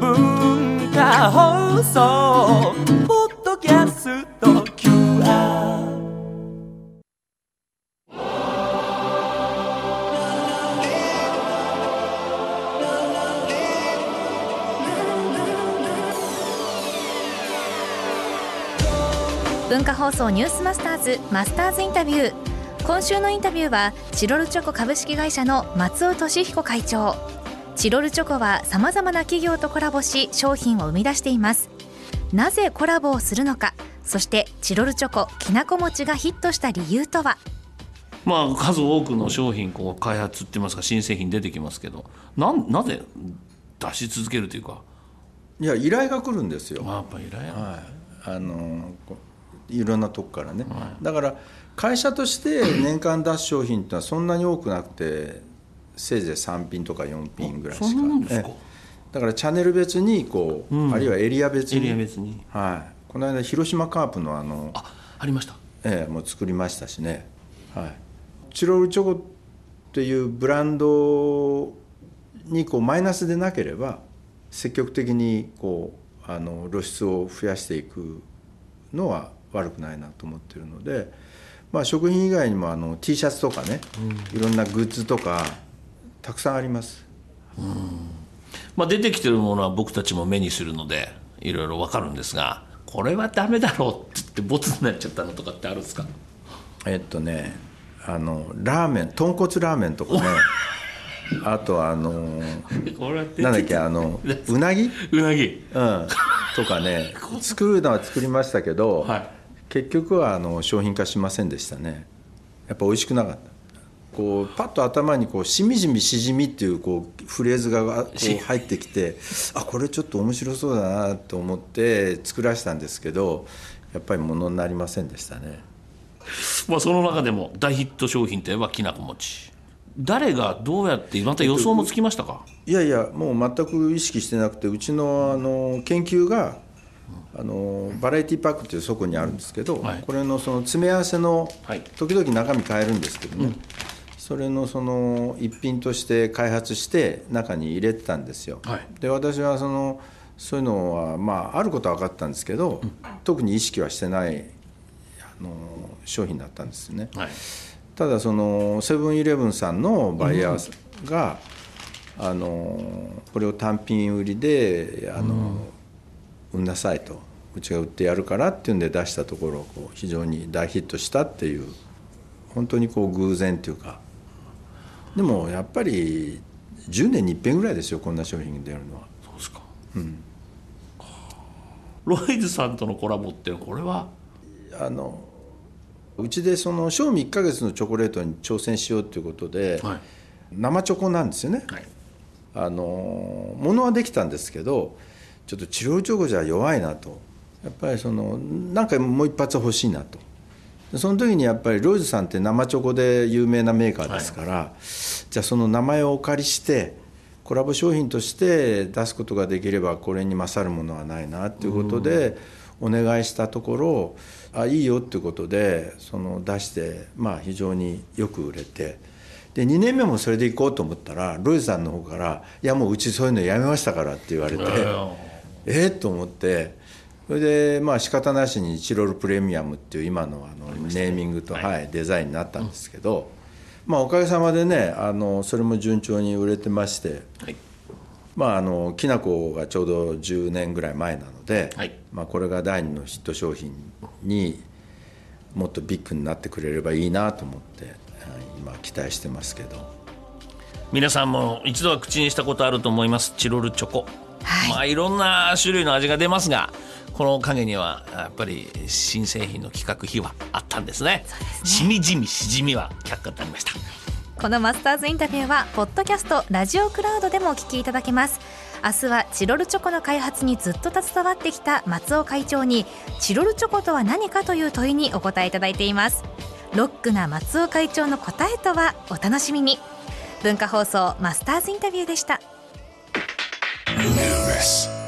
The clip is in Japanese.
文化放送ポッドキャスト QR 文化放送ニュースマスターズマスターズインタビュー。今週のインタビューはチロルチョコ株式会社の松尾俊彦会長。チロルチョコはさまざまな企業とコラボし商品を生み出しています。なぜコラボをするのかそしてチロルチョコきなこ餅がヒットした理由とは？まあ数多くの商品こう開発って言いますか新製品出てきますけどなんなぜ出し続けるというか？いや依頼が来るんですよ、まあやっぱり依頼？はい、あのいろんなとこからね、だから会社として年間出す商品ってのはそんなに多くなくてせいぜい3品とか4品ぐらいしか。そんなもんですか？ええ。だからチャンネル別にこう、うん。あるいはエリア別に。エリア別に。はい、この間広島カープのあのあありました。ええもう作りましたしね、はい、チロルチョコっていうブランドにこうマイナスでなければ積極的にこうあの露出を増やしていくのは悪くないなと思ってるので、まあ、食品以外にもあの T シャツとかね、いろんなグッズとかたくさんあります。まあ、出てきてるものは僕たちも目にするのでいろいろ分かるんですがこれはダメだろうって言ってボツになっちゃったのとかってあるんですか？えっとねあのラーメン豚骨ラーメンとかね。あとあのこれは出てなんだっけあの うなぎ？うなぎ。うん、とかね。作るのは作りましたけど、はい結局はあの商品化しませんでしたね。やっぱ美味しくなかった。こうパッと頭にこう「しみじみしじみ」っていうこうフレーズがこう入ってきてあこれちょっと面白そうだなと思って作らせたんですけどやっぱりものになりませんでしたね。まあ、その中でも大ヒット商品といえばきなこ餅。誰がどうやってまた予想もつきましたか、いやいやもう全く意識してなくてうちのあの研究があのバラエティパックっていう倉庫にあるんですけど、はい。これのその詰め合わせのはい。時々中身変えるんですけどね、それのその一品として開発して中に入れてたんですよ、はい。で私はそのそういうのはまああることは分かったんですけど、特に意識はしてないあの商品だったんですね、はい。ただそのセブンイレブンさんのバイヤーが、あのこれを単品売りであの、売んなさいとうちが売ってやるからっていうんで出したところこう非常に大ヒットしたっていう本当にこう偶然っていうか。でもやっぱり10年に一遍ぐらいですよこんな商品が出るのは。そうですか、ロイズさんとのコラボってこれは？あのうちでその賞味1ヶ月のチョコレートに挑戦しようということで、はい。生チョコなんですよね、はい。あのものはできたんですけどちょっとチロルチョコじゃ弱いなと。やっぱりそのなんかもう一発欲しいなと。でその時にやっぱりロイズさんって生チョコで有名なメーカーですから、じゃあその名前をお借りしてコラボ商品として出すことができればこれに勝るものはないなっていうことでお願いしたところあいいよっていうことでその出してまあ非常によく売れて。で2年目もそれで行こうと思ったらロイズさんの方から「いやもううちそういうのやめましたから」って言われてえっと思って。それでまあ仕方なしにチロルプレミアムっていう今のあのネーミングと、はい、デザインになったんですけど、まあおかげさまでねあのそれも順調に売れてまして、はい。まああのきな粉がちょうど10年ぐらい前なので、はい。まあこれが第二のヒット商品にもっとビッグになってくれればいいなと思ってはい今期待してますけど。皆さんも一度は口にしたことあると思います。チロルチョコ、はい。まあいろんな種類の味が出ますがこの陰にはやっぱり新製品の企画秘話あったんですね。しみじみしじみは却下となりました。このマスターズインタビューはポッドキャストラジオクラウドでもお聞きいただけます。明日はチロルチョコの開発にずっと携わってきた松尾会長にチロルチョコとは何かという問いにお答えいただいています。ロックな松尾会長の答えとはお楽しみに。文化放送マスターズインタビューでした Yes.